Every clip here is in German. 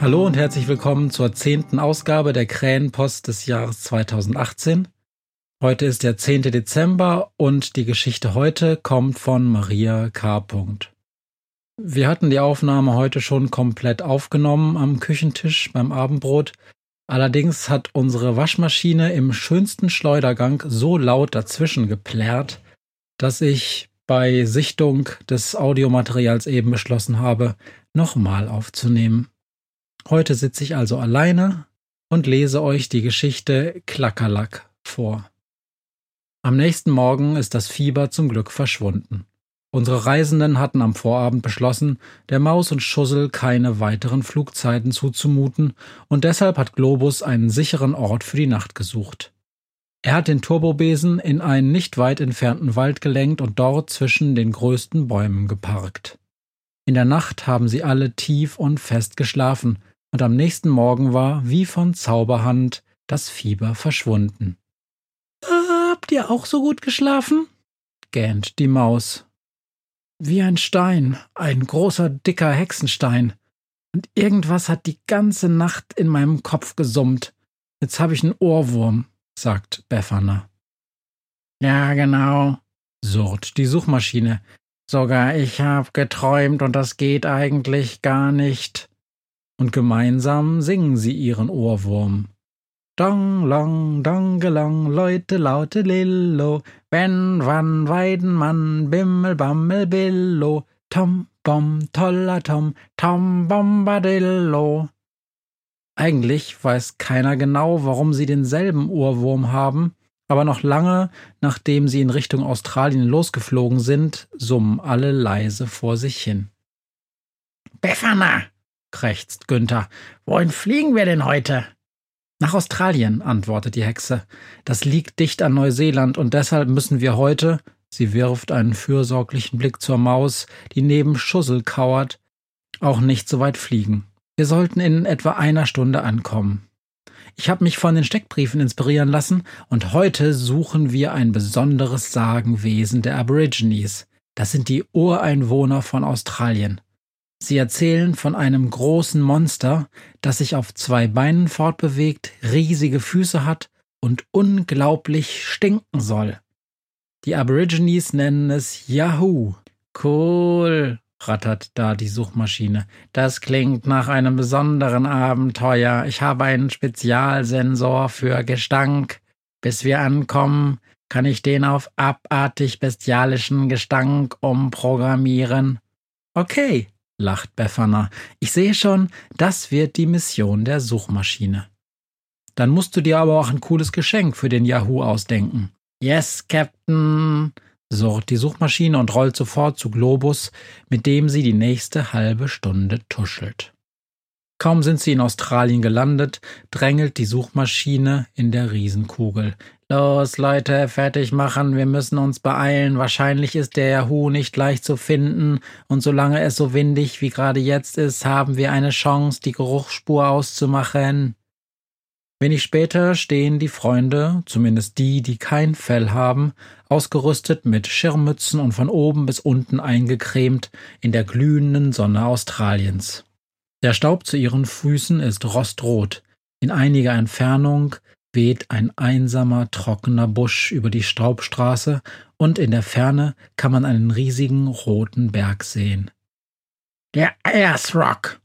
Hallo und herzlich willkommen zur zehnten Ausgabe der Krähenpost des Jahres 2018. Heute ist der 10. Dezember und die Geschichte heute kommt von Maria K. Wir hatten die Aufnahme heute schon komplett aufgenommen am Küchentisch beim Abendbrot. Allerdings hat unsere Waschmaschine im schönsten Schleudergang so laut dazwischen geplärrt, dass ich bei Sichtung des Audiomaterials eben beschlossen habe, nochmal aufzunehmen. Heute sitze ich also alleine und lese euch die Geschichte Klackerlack vor. Am nächsten Morgen ist das Fieber zum Glück verschwunden. Unsere Reisenden hatten am Vorabend beschlossen, der Maus und Schussel keine weiteren Flugzeiten zuzumuten, und deshalb hat Globus einen sicheren Ort für die Nacht gesucht. Er hat den Turbobesen in einen nicht weit entfernten Wald gelenkt und dort zwischen den größten Bäumen geparkt. In der Nacht haben sie alle tief und fest geschlafen, und am nächsten Morgen war, wie von Zauberhand, das Fieber verschwunden. Habt ihr auch so gut geschlafen? gähnt die Maus. Wie ein Stein, ein großer, dicker Hexenstein. Und irgendwas hat die ganze Nacht in meinem Kopf gesummt. Jetzt habe ich einen Ohrwurm, sagt Befana. Ja, genau, surrt die Suchmaschine. Sogar ich hab geträumt und das geht eigentlich gar nicht und gemeinsam singen sie ihren Ohrwurm. Dong, long, dongelang, Leute, laute Lillo, wenn, wann, Weidenmann, Bimmel, Bammel, Billo, Tom, Bom, toller Tom, Tom, Bombadillo. Eigentlich weiß keiner genau, warum sie denselben Ohrwurm haben, aber noch lange, nachdem sie in Richtung Australien losgeflogen sind, summen alle leise vor sich hin. Befana, krächzt Günther. Wohin fliegen wir denn heute? Nach Australien, antwortet die Hexe. Das liegt dicht an Neuseeland und deshalb müssen wir heute, sie wirft einen fürsorglichen Blick zur Maus, die neben Schussel kauert, auch nicht so weit fliegen. Wir sollten in etwa einer Stunde ankommen. Ich habe mich von den Steckbriefen inspirieren lassen und heute suchen wir ein besonderes Sagenwesen der Aborigines. Das sind die Ureinwohner von Australien. Sie erzählen von einem großen Monster, das sich auf zwei Beinen fortbewegt, riesige Füße hat und unglaublich stinken soll. Die Aborigines nennen es Yahoo. Cool, rattert da die Suchmaschine. Das klingt nach einem besonderen Abenteuer. Ich habe einen Spezialsensor für Gestank. Bis wir ankommen, kann ich den auf abartig bestialischen Gestank umprogrammieren. Okay, lacht Befana. Ich sehe schon, das wird die Mission der Suchmaschine. Dann musst du dir aber auch ein cooles Geschenk für den Yahoo ausdenken. Yes, Captain, surrt die Suchmaschine und rollt sofort zu Globus, mit dem sie die nächste halbe Stunde tuschelt. Kaum sind sie in Australien gelandet, drängelt die Suchmaschine in der Riesenkugel. Los, Leute, fertig machen, wir müssen uns beeilen. Wahrscheinlich ist der Yahoo nicht leicht zu finden, und solange es so windig wie gerade jetzt ist, haben wir eine Chance, die Geruchsspur auszumachen. Wenig später stehen die Freunde, zumindest die, die kein Fell haben, ausgerüstet mit Schirmmützen und von oben bis unten eingecremt in der glühenden Sonne Australiens. Der Staub zu ihren Füßen ist rostrot. In einiger Entfernung weht ein einsamer, trockener Busch über die Staubstraße und in der Ferne kann man einen riesigen roten Berg sehen. Der Ayers Rock,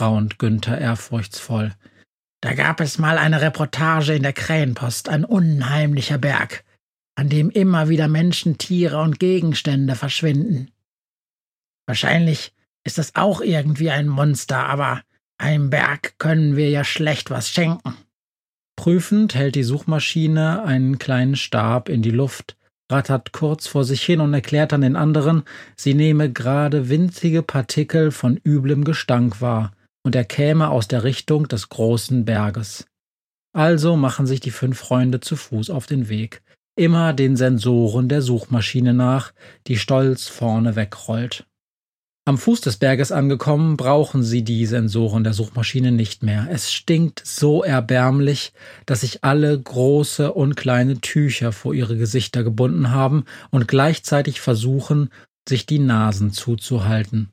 raunt Günther ehrfurchtsvoll. Da gab es mal eine Reportage in der Krähenpost, ein unheimlicher Berg, an dem immer wieder Menschen, Tiere und Gegenstände verschwinden. Wahrscheinlich ist das auch irgendwie ein Monster, aber einem Berg können wir ja schlecht was schenken. Prüfend hält die Suchmaschine einen kleinen Stab in die Luft, rattert kurz vor sich hin und erklärt dann den anderen, sie nehme gerade winzige Partikel von üblem Gestank wahr, und er käme aus der Richtung des großen Berges. Also machen sich die fünf Freunde zu Fuß auf den Weg, immer den Sensoren der Suchmaschine nach, die stolz vorne wegrollt. Am Fuß des Berges angekommen, brauchen sie die Sensoren der Suchmaschine nicht mehr. Es stinkt so erbärmlich, dass sich alle große und kleine Tücher vor ihre Gesichter gebunden haben und gleichzeitig versuchen, sich die Nasen zuzuhalten.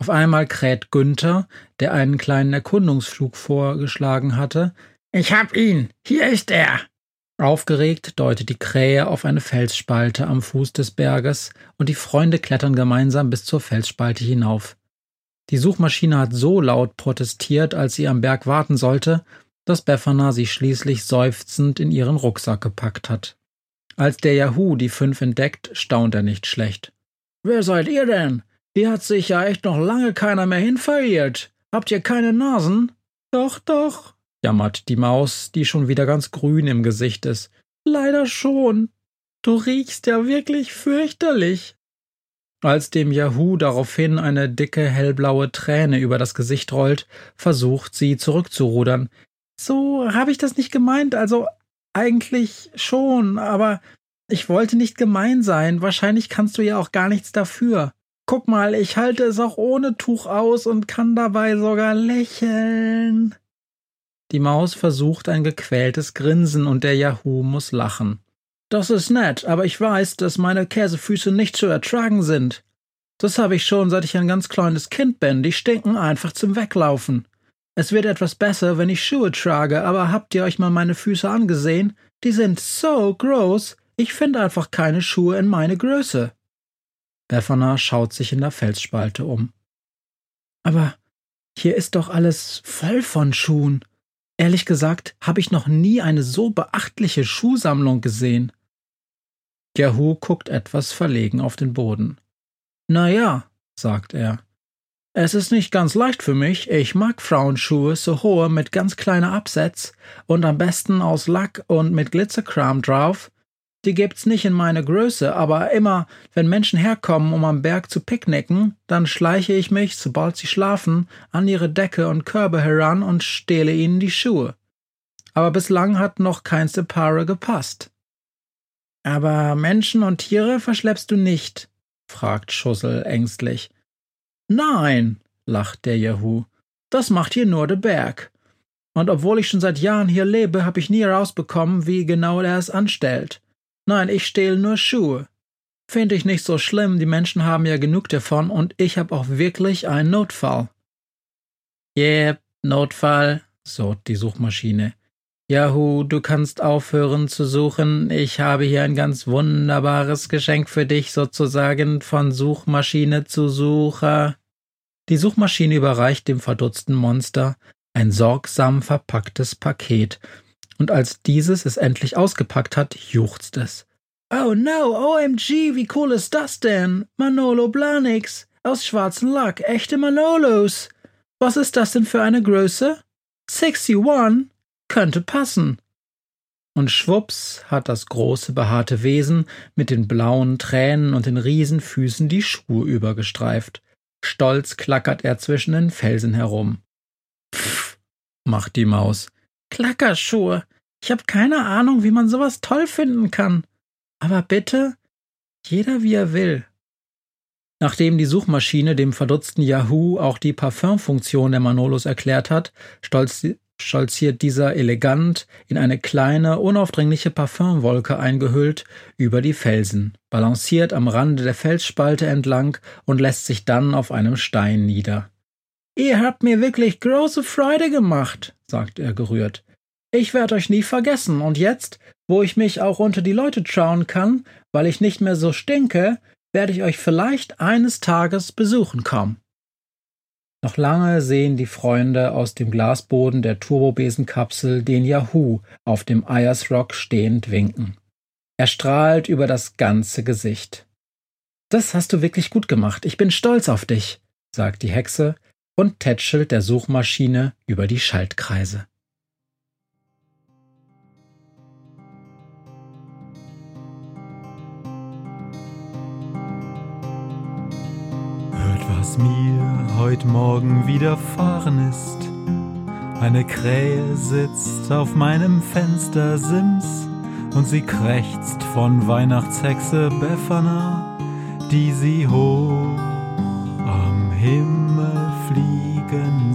Auf einmal kräht Günther, der einen kleinen Erkundungsflug vorgeschlagen hatte. Ich hab ihn. Hier ist er. Aufgeregt deutet die Krähe auf eine Felsspalte am Fuß des Berges und die Freunde klettern gemeinsam bis zur Felsspalte hinauf. Die Suchmaschine hat so laut protestiert, als sie am Berg warten sollte, dass Befana sie schließlich seufzend in ihren Rucksack gepackt hat. Als der Yahoo die fünf entdeckt, staunt er nicht schlecht. Wer seid ihr denn? Hier hat sich ja echt noch lange keiner mehr hin verirrt. Habt ihr keine Nasen? Doch, doch, jammert die Maus, die schon wieder ganz grün im Gesicht ist. Leider schon. Du riechst ja wirklich fürchterlich. Als dem Yahoo daraufhin eine dicke hellblaue Träne über das Gesicht rollt, versucht sie zurückzurudern. So habe ich das nicht gemeint, also eigentlich schon, aber ich wollte nicht gemein sein. Wahrscheinlich kannst du ja auch gar nichts dafür. Guck mal, ich halte es auch ohne Tuch aus und kann dabei sogar lächeln. Die Maus versucht ein gequältes Grinsen und der Yahoo muss lachen. Das ist nett, aber ich weiß, dass meine Käsefüße nicht zu ertragen sind. Das habe ich schon, seit ich ein ganz kleines Kind bin. Die stinken einfach zum Weglaufen. Es wird etwas besser, wenn ich Schuhe trage, aber habt ihr euch mal meine Füße angesehen? Die sind so groß. Ich finde einfach keine Schuhe in meine Größe. Befana schaut sich in der Felsspalte um. Aber hier ist doch alles voll von Schuhen. Ehrlich gesagt habe ich noch nie eine so beachtliche Schuhsammlung gesehen. Yahoo guckt etwas verlegen auf den Boden. Na ja, sagt er. Es ist nicht ganz leicht für mich. Ich mag Frauenschuhe, so hohe mit ganz kleiner Absätz und am besten aus Lack und mit Glitzerkram drauf. Die gibt's nicht in meiner Größe, aber immer, wenn Menschen herkommen, um am Berg zu picknicken, dann schleiche ich mich, sobald sie schlafen, an ihre Decke und Körbe heran und stehle ihnen die Schuhe. Aber bislang hat noch kein Paare gepasst. Aber Menschen und Tiere verschleppst du nicht? fragt Schussel ängstlich. Nein, lacht der Yahoo. Das macht hier nur der Berg. Und obwohl ich schon seit Jahren hier lebe, habe ich nie herausbekommen, wie genau er es anstellt. Nein, ich stehle nur Schuhe. Finde ich nicht so schlimm, die Menschen haben ja genug davon und ich habe auch wirklich einen Notfall. Yep, Notfall, sort die Suchmaschine. Yahoo, du kannst aufhören zu suchen. Ich habe hier ein ganz wunderbares Geschenk für dich, sozusagen von Suchmaschine zu Sucher. Die Suchmaschine überreicht dem verdutzten Monster ein sorgsam verpacktes Paket und als dieses es endlich ausgepackt hat, juchzt es. Oh no, OMG, wie cool ist das denn? Manolo Blanix, aus schwarzem Lack, echte Manolos. Was ist das denn für eine Größe? 61? Könnte passen. Und schwupps hat das große behaarte Wesen mit den blauen Tränen und den Riesenfüßen die Schuhe übergestreift. Stolz klackert er zwischen den Felsen herum. Pff, macht die Maus. Klackerschuhe. Ich habe keine Ahnung, wie man sowas toll finden kann. Aber bitte, jeder wie er will. Nachdem die Suchmaschine dem verdutzten Yahoo auch die Parfümfunktion der Manolos erklärt hat, stolziert dieser elegant in eine kleine, unaufdringliche Parfümwolke eingehüllt über die Felsen, balanciert am Rande der Felsspalte entlang und lässt sich dann auf einem Stein nieder. Ihr habt mir wirklich große Freude gemacht, sagt er gerührt. Ich werde euch nie vergessen, und jetzt, wo ich mich auch unter die Leute schauen kann, weil ich nicht mehr so stinke, werde ich euch vielleicht eines Tages besuchen kommen. Noch lange sehen die Freunde aus dem Glasboden der Turbobesenkapsel den Yahoo auf dem Ayers Rock stehend winken. Er strahlt über das ganze Gesicht. Das hast du wirklich gut gemacht. Ich bin stolz auf dich, sagt die Hexe und tätschelt der Suchmaschine über die Schaltkreise. Hört, was mir heut Morgen widerfahren ist. Eine Krähe sitzt auf meinem Fenstersims und sie krächzt von Weihnachtshexe Befana, die sie hoch am Himmel